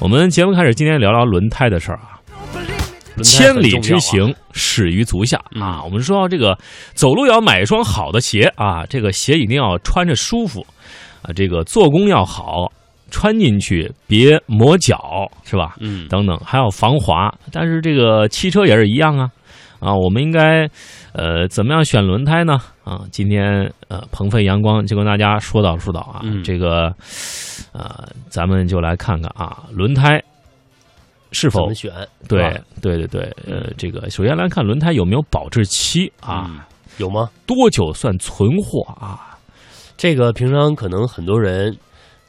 我们节目开始，今天聊聊轮胎的事儿啊。千里之行，始于足下啊！我们说这个走路要买一双好的鞋啊，这个鞋一定要穿着舒服啊，这个做工要好，穿进去别磨脚，是吧？嗯，等等，还要防滑。但是这个汽车也是一样啊啊！我们应该呃怎么样选轮胎呢？啊，今天呃鹏飞阳光就跟大家说道说道啊，这个呃咱们就来看看啊轮胎。是否选？对对对对，呃，这个首先来看轮胎有没有保质期啊？有吗？多久算存货啊？这个平常可能很多人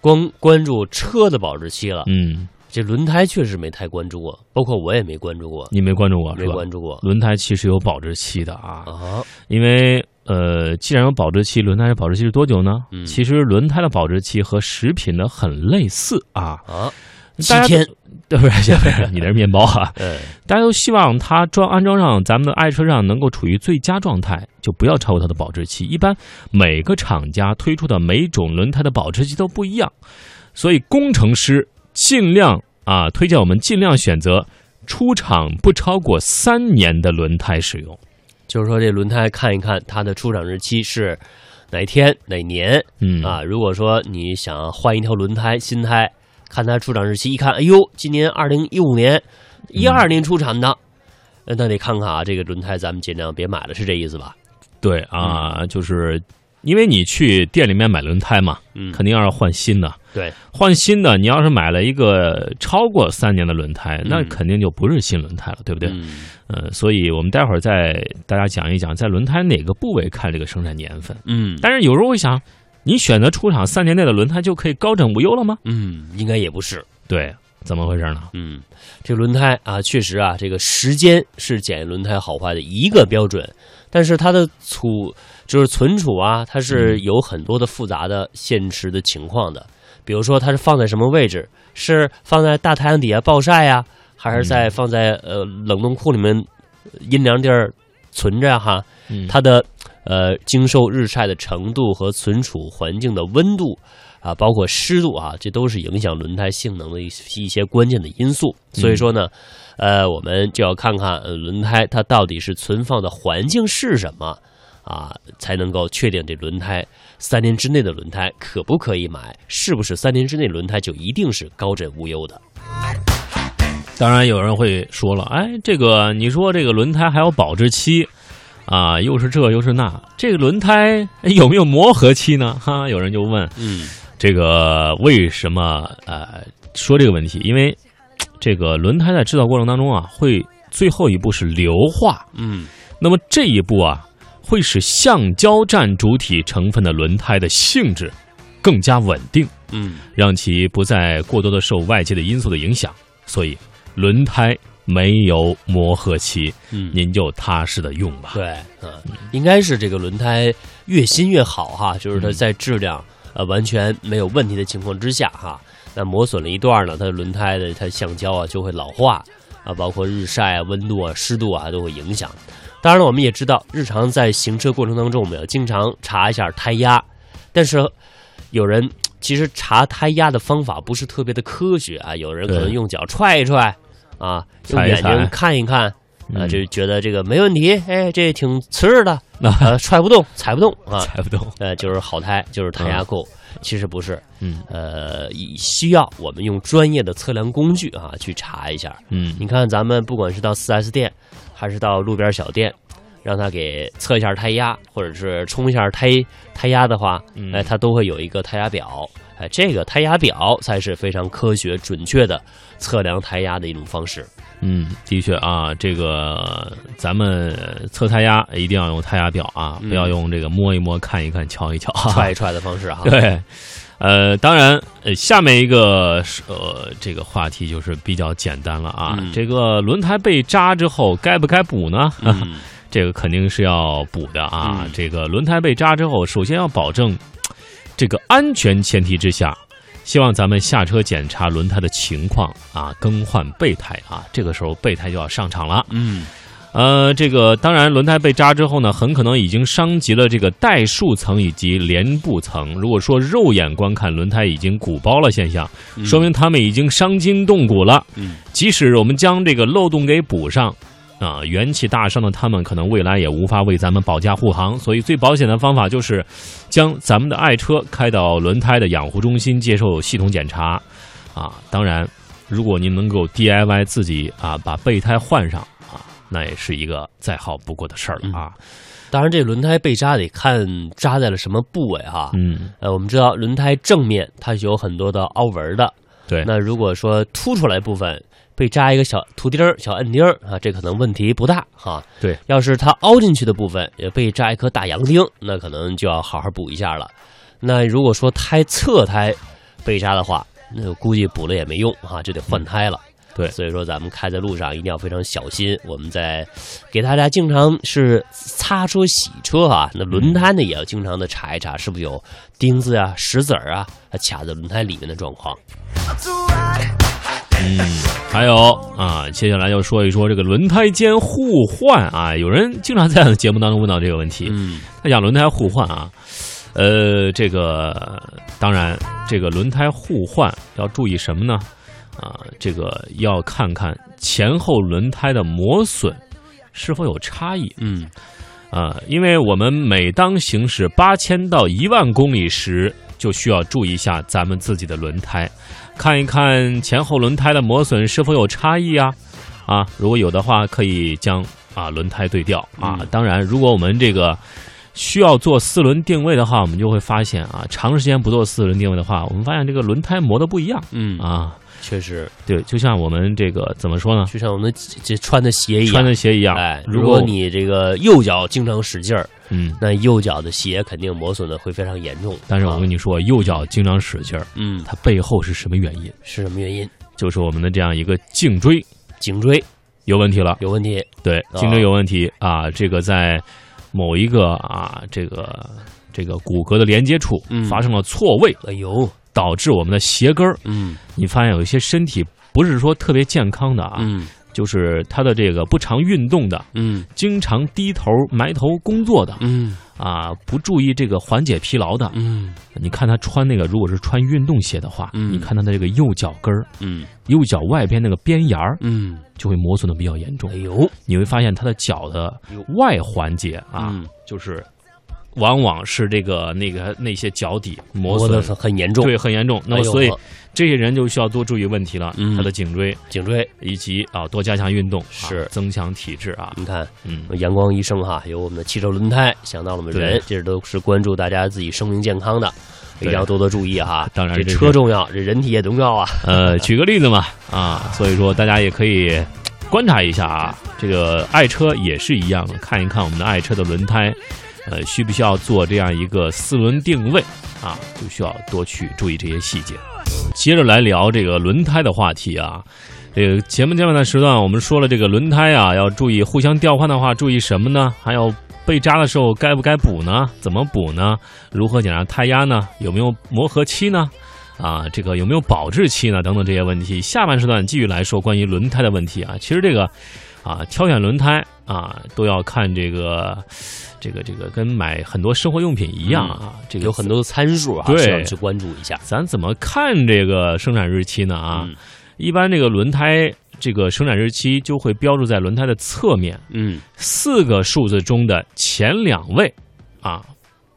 光关注车的保质期了，嗯，这轮胎确实没太关注过，包括我也没关注过。你没关注过？没关注过。轮胎其实有保质期的啊，啊，因为呃，既然有保质期，轮胎的保质期是多久呢？其实轮胎的保质期和食品的很类似啊啊。七天，对不是？你那是面包啊。嗯，大家都希望它装安装上咱们的爱车上能够处于最佳状态，就不要超过它的保质期。一般每个厂家推出的每种轮胎的保质期都不一样，所以工程师尽量啊推荐我们尽量选择出厂不超过三年的轮胎使用。就是说，这轮胎看一看它的出厂日期是哪天哪年。嗯啊，如果说你想换一条轮胎，新胎。看它出厂日期，一看，哎呦，今年二零一五年，一二年出产的，那得看看啊，这个轮胎咱们尽量别买了，是这意思吧？对啊，就是因为你去店里面买轮胎嘛，嗯，肯定要换新的。对，换新的，你要是买了一个超过三年的轮胎，那肯定就不是新轮胎了，对不对？嗯，所以我们待会儿再大家讲一讲，在轮胎哪个部位看这个生产年份。嗯，但是有时候会想。你选择出厂三年内的轮胎就可以高枕无忧了吗？嗯，应该也不是。对，怎么回事呢？嗯，这个轮胎啊，确实啊，这个时间是检验轮胎好坏的一个标准，但是它的储就是存储啊，它是有很多的复杂的现实的情况的。比如说，它是放在什么位置？是放在大太阳底下暴晒呀，还是在放在呃冷冻库里面阴凉地儿存着哈？它的。呃，经受日晒的程度和存储环境的温度啊，包括湿度啊，这都是影响轮胎性能的一一些关键的因素。所以说呢，呃，我们就要看看轮胎它到底是存放的环境是什么啊，才能够确定这轮胎三年之内的轮胎可不可以买，是不是三年之内轮胎就一定是高枕无忧的？当然，有人会说了，哎，这个你说这个轮胎还有保质期。啊，又是这又是那，这个轮胎有没有磨合期呢？哈，有人就问，嗯，这个为什么呃说这个问题？因为这个轮胎在制造过程当中啊，会最后一步是硫化，嗯，那么这一步啊，会使橡胶占主体成分的轮胎的性质更加稳定，嗯，让其不再过多的受外界的因素的影响，所以轮胎。没有磨合期，嗯，您就踏实的用吧。对，嗯，应该是这个轮胎越新越好哈，就是它在质量呃完全没有问题的情况之下哈，那磨损了一段呢，它的轮胎的它橡胶啊就会老化啊，包括日晒啊、温度啊、湿度啊都会影响。当然了，我们也知道，日常在行车过程当中，我们要经常查一下胎压，但是有人其实查胎压的方法不是特别的科学啊，有人可能用脚踹一踹。啊，用眼睛看一看，啊，就觉得这个没问题，哎，这挺瓷实的，呃，踹不动，踩不动啊，踩不动，呃，就是好胎，就是胎压够。其实不是，嗯，呃，需要我们用专业的测量工具啊去查一下。嗯，你看咱们不管是到四 S 店，还是到路边小店，让他给测一下胎压，或者是充一下胎胎压的话，哎，他都会有一个胎压表。哎，这个胎压表才是非常科学准确的测量胎压的一种方式。嗯，的确啊，这个咱们测胎压一定要用胎压表啊，不要用这个摸一摸、看一看、瞧一瞧、踹一踹的方式哈。对，呃，当然，呃，下面一个呃这个话题就是比较简单了啊。这个轮胎被扎之后该不该补呢？这个肯定是要补的啊。这个轮胎被扎之后，首先要保证。这个安全前提之下，希望咱们下车检查轮胎的情况啊，更换备胎啊，这个时候备胎就要上场了。嗯，呃，这个当然，轮胎被扎之后呢，很可能已经伤及了这个带束层以及连布层。如果说肉眼观看轮胎已经鼓包了现象，说明他们已经伤筋动骨了。嗯，即使我们将这个漏洞给补上，啊，元气大伤的他们可能未来也无法为咱们保驾护航。所以，最保险的方法就是将咱们的爱车开到轮胎的养护中心接受系统检查。啊，当然，如果您能够 DIY 自己啊，把备胎换上啊。那也是一个再好不过的事儿了啊！当然，这轮胎被扎得看扎在了什么部位哈。嗯，呃，我们知道轮胎正面它是有很多的凹纹的。对。那如果说凸出来部分被扎一个小图钉儿、小摁钉儿啊，这可能问题不大哈。对。要是它凹进去的部分也被扎一颗大洋钉，那可能就要好好补一下了。那如果说胎侧胎被扎的话，那估计补了也没用哈，就得换胎了。对，所以说咱们开在路上一定要非常小心。我们在给大家经常是擦车洗车啊，那轮胎呢也要经常的查一查，是不是有钉子啊、石子儿啊卡在轮胎里面的状况。嗯，还有啊，接下来要说一说这个轮胎间互换啊，有人经常在节目当中问到这个问题。嗯，他讲轮胎互换啊，呃，这个当然，这个轮胎互换要注意什么呢？啊，这个要看看前后轮胎的磨损是否有差异。嗯，啊，因为我们每当行驶八千到一万公里时，就需要注意一下咱们自己的轮胎，看一看前后轮胎的磨损是否有差异啊。啊，如果有的话，可以将啊轮胎对调啊。当然，如果我们这个需要做四轮定位的话，我们就会发现啊，长时间不做四轮定位的话，我们发现这个轮胎磨的不一样。嗯啊。确实，对，就像我们这个怎么说呢？就像我们这穿的鞋一样，穿的鞋一样。哎，如果你这个右脚经常使劲儿，嗯，那右脚的鞋肯定磨损的会非常严重。但是我跟你说，右脚经常使劲儿，嗯，它背后是什么原因？是什么原因？就是我们的这样一个颈椎，颈椎有问题了，有问题。对，颈椎有问题啊，这个在某一个啊，这个这个骨骼的连接处发生了错位。哎呦！导致我们的鞋跟儿，嗯，你发现有一些身体不是说特别健康的啊，嗯，就是他的这个不常运动的，嗯，经常低头埋头工作的，嗯，啊，不注意这个缓解疲劳的，嗯，你看他穿那个，如果是穿运动鞋的话，嗯，你看他的这个右脚跟儿，嗯，右脚外边那个边沿儿，嗯，就会磨损的比较严重。哎呦，你会发现他的脚的外环节啊，就是。往往是这个那个那些脚底磨损很严重，对，很严重。那么所以这些人就需要多注意问题了。他的颈椎、颈椎以及啊多加强运动，是增强体质啊。你看，嗯，阳光医生哈，有我们的汽车轮胎，想到了我们人，这都是关注大家自己生命健康的，一定要多多注意哈。当然，这车重要，这人体也重要啊。呃，举个例子嘛，啊，所以说大家也可以观察一下啊，这个爱车也是一样的，看一看我们的爱车的轮胎。呃，需不需要做这样一个四轮定位啊？就需要多去注意这些细节。接着来聊这个轮胎的话题啊。这个前面前半段时段，我们说了这个轮胎啊，要注意互相调换的话，注意什么呢？还有被扎的时候该不该补呢？怎么补呢？如何检查胎压呢？有没有磨合期呢？啊，这个有没有保质期呢？等等这些问题。下半时段继续来说关于轮胎的问题啊。其实这个啊，挑选轮胎啊，都要看这个。这个这个跟买很多生活用品一样啊，这个有很多参数啊，需要去关注一下。咱怎么看这个生产日期呢？啊，一般这个轮胎这个生产日期就会标注在轮胎的侧面，嗯，四个数字中的前两位啊，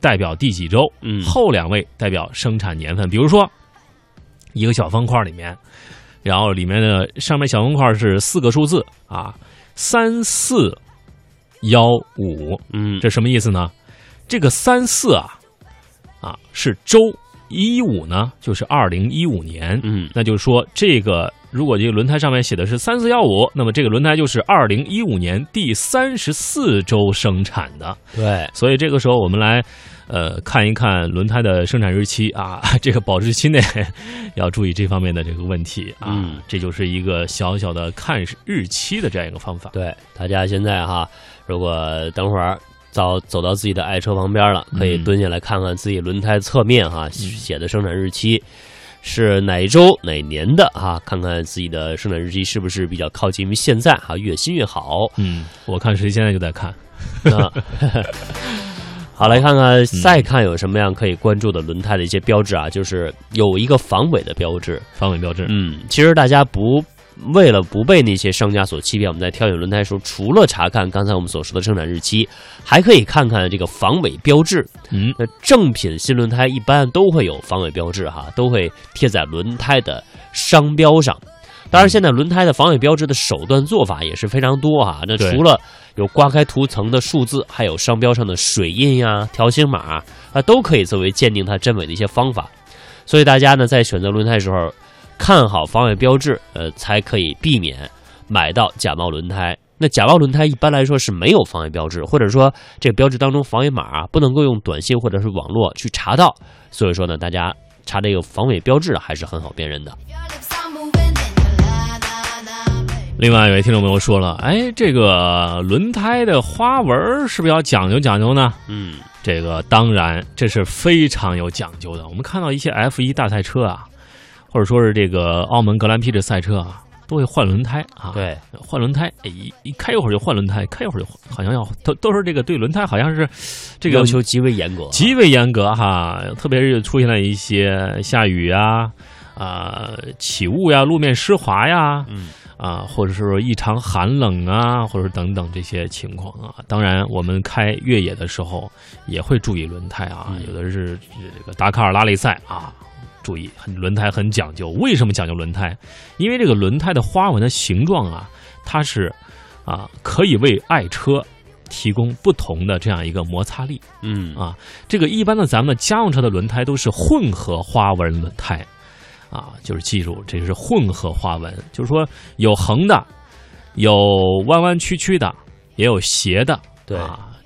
代表第几周，嗯，后两位代表生产年份。比如说一个小方块里面，然后里面的上面小方块是四个数字啊，三四。幺五，嗯，这什么意思呢？这个三四啊，啊是周一五呢，就是二零一五年，嗯，那就是说这个如果这个轮胎上面写的是三四幺五，那么这个轮胎就是二零一五年第三十四周生产的，对，所以这个时候我们来呃看一看轮胎的生产日期啊，这个保质期内 要注意这方面的这个问题啊，这就是一个小小的看日期的这样一个方法，对，大家现在哈。如果等会儿走走到自己的爱车旁边了，可以蹲下来看看自己轮胎侧面哈写的生产日期，是哪一周哪年的啊？看看自己的生产日期是不是比较靠近于现在啊？越新越好。嗯，我看谁现在就在看。啊，好，来看看再看有什么样可以关注的轮胎的一些标志啊，就是有一个防伪的标志，防伪标志。嗯，其实大家不。为了不被那些商家所欺骗，我们在挑选轮胎时候，除了查看刚才我们所说的生产日期，还可以看看这个防伪标志。嗯，那正品新轮胎一般都会有防伪标志，哈，都会贴在轮胎的商标上。当然，现在轮胎的防伪标志的手段做法也是非常多啊。那除了有刮开涂层的数字，还有商标上的水印呀、条形码啊，都可以作为鉴定它真伪的一些方法。所以大家呢，在选择轮胎的时候。看好防伪标志，呃，才可以避免买到假冒轮胎。那假冒轮胎一般来说是没有防伪标志，或者说这个标志当中防伪码啊不能够用短信或者是网络去查到。所以说呢，大家查这个防伪标志还是很好辨认的。另外，有位听众朋友说了，哎，这个轮胎的花纹是不是要讲究讲究呢？嗯，这个当然这是非常有讲究的。我们看到一些 F 一大赛车啊。或者说是这个澳门格兰披治赛车啊，都会换轮胎啊。对，换轮胎，一一开一会儿就换轮胎，开一会儿就好像要都都是这个对轮胎好像是这个要求极为严格，极为严格哈。特别是出现了一些下雨啊啊起雾呀、路面湿滑呀，嗯啊，或者是说异常寒冷啊，或者等等这些情况啊。当然，我们开越野的时候也会注意轮胎啊。有的是这个达喀尔拉力赛啊。注意，轮胎很讲究。为什么讲究轮胎？因为这个轮胎的花纹的形状啊，它是啊，可以为爱车提供不同的这样一个摩擦力。嗯啊，这个一般的咱们的家用车的轮胎都是混合花纹轮胎啊，就是记住这是混合花纹，就是说有横的，有弯弯曲曲的，也有斜的。对。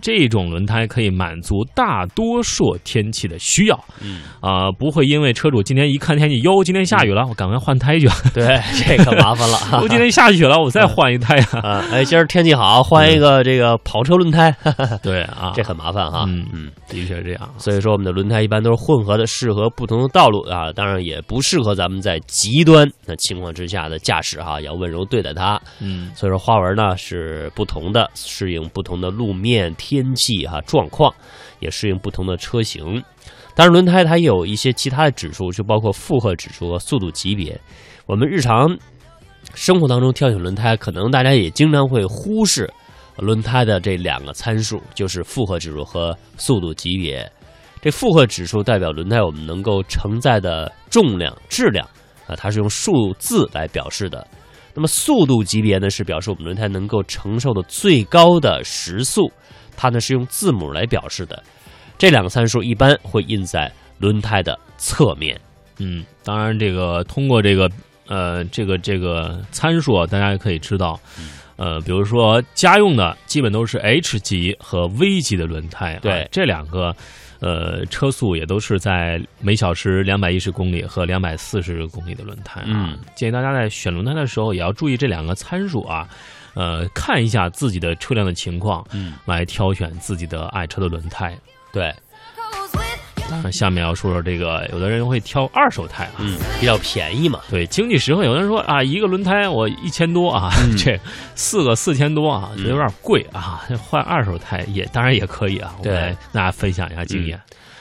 这种轮胎可以满足大多数天气的需要，嗯啊，不会因为车主今天一看天气，哟，今天下雨了，我赶快换胎去。对，这可麻烦了。我今天下雪了，我再换一胎啊。哎，今儿天气好，换一个这个跑车轮胎。对啊，这很麻烦哈。嗯嗯，的确是这样。所以说，我们的轮胎一般都是混合的，适合不同的道路啊。当然，也不适合咱们在极端的情况之下的驾驶哈，要温柔对待它。嗯，所以说花纹呢是不同的，适应不同的路面。天气哈状况，也适应不同的车型。当然，轮胎它也有一些其他的指数，就包括负荷指数和速度级别。我们日常生活当中挑选轮胎，可能大家也经常会忽视轮胎的这两个参数，就是负荷指数和速度级别。这负荷指数代表轮胎我们能够承载的重量、质量啊，它是用数字来表示的。那么速度级别呢，是表示我们轮胎能够承受的最高的时速。它呢是用字母来表示的，这两个参数一般会印在轮胎的侧面。嗯，当然，这个通过这个呃这个这个参数，大家也可以知道，呃，比如说家用的基本都是 H 级和 V 级的轮胎，对这两个呃车速也都是在每小时两百一十公里和两百四十公里的轮胎啊。建议大家在选轮胎的时候也要注意这两个参数啊。呃，看一下自己的车辆的情况，嗯，来挑选自己的爱车的轮胎。对，那，下面要说说这个，有的人会挑二手胎，嗯，比较便宜嘛，对，经济实惠。有的人说啊，一个轮胎我一千多啊，这四个四千多啊，觉得有点贵啊，换二手胎也当然也可以啊。对，大家分享一下经验。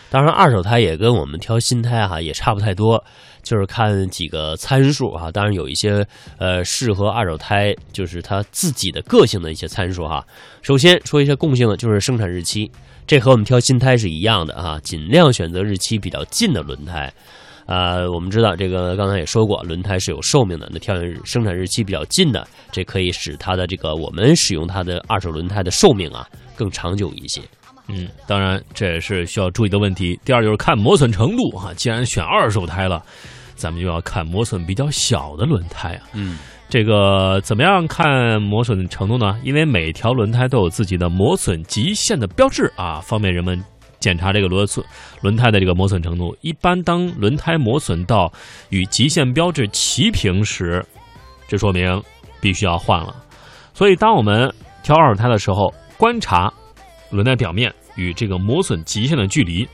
当然，二手胎也跟我们挑新胎哈也差不太多。就是看几个参数啊，当然有一些呃适合二手胎，就是它自己的个性的一些参数哈。首先说一些共性的，就是生产日期，这和我们挑新胎是一样的啊，尽量选择日期比较近的轮胎。呃，我们知道这个刚才也说过，轮胎是有寿命的，那挑选生产日期比较近的，这可以使它的这个我们使用它的二手轮胎的寿命啊更长久一些。嗯，当然这也是需要注意的问题。第二就是看磨损程度啊，既然选二手胎了。咱们就要看磨损比较小的轮胎啊，嗯，这个怎么样看磨损程度呢？因为每条轮胎都有自己的磨损极限的标志啊，方便人们检查这个螺损轮胎的这个磨损程度。一般当轮胎磨损到与极限标志齐平时，这说明必须要换了。所以，当我们挑二手胎的时候，观察轮胎表面与这个磨损极限的距离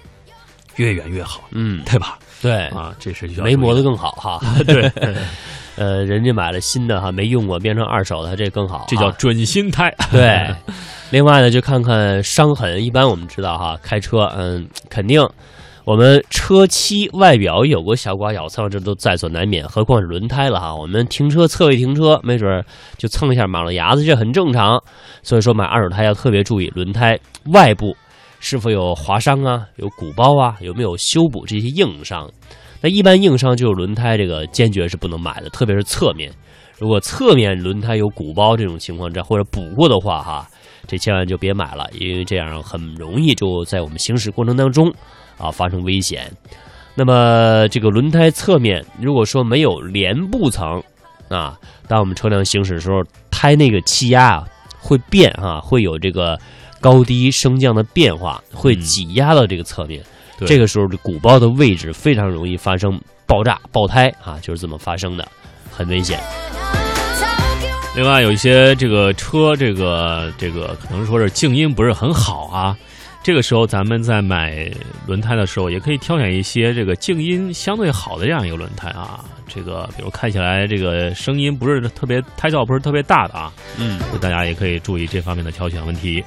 越远越好，嗯，对吧？对啊，这是没磨得更好哈。对，呃，人家买了新的哈，没用过变成二手的，这更好，这叫准新胎。对，另外呢，就看看伤痕。一般我们知道哈，开车嗯，肯定。我们车漆外表有过小刮小蹭，这都在所难免，何况是轮胎了哈。我们停车侧位停车，没准就蹭一下马路牙子，这很正常。所以说买二手胎要特别注意轮胎外部是否有划伤啊，有鼓包啊，有没有修补这些硬伤。那一般硬伤就是轮胎这个坚决是不能买的，特别是侧面。如果侧面轮胎有鼓包这种情况，这或者补过的话哈，这千万就别买了，因为这样很容易就在我们行驶过程当中。啊，发生危险。那么这个轮胎侧面，如果说没有帘布层啊，当我们车辆行驶的时候，胎那个气压啊会变啊，会有这个高低升降的变化，会挤压到这个侧面。这个时候，这鼓包的位置非常容易发生爆炸、爆胎啊，就是这么发生的，很危险。另外，有一些这个车，这个这个可能说是静音不是很好啊。这个时候，咱们在买轮胎的时候，也可以挑选一些这个静音相对好的这样一个轮胎啊。这个比如开起来这个声音不是特别胎噪不是特别大的啊。嗯，大家也可以注意这方面的挑选问题。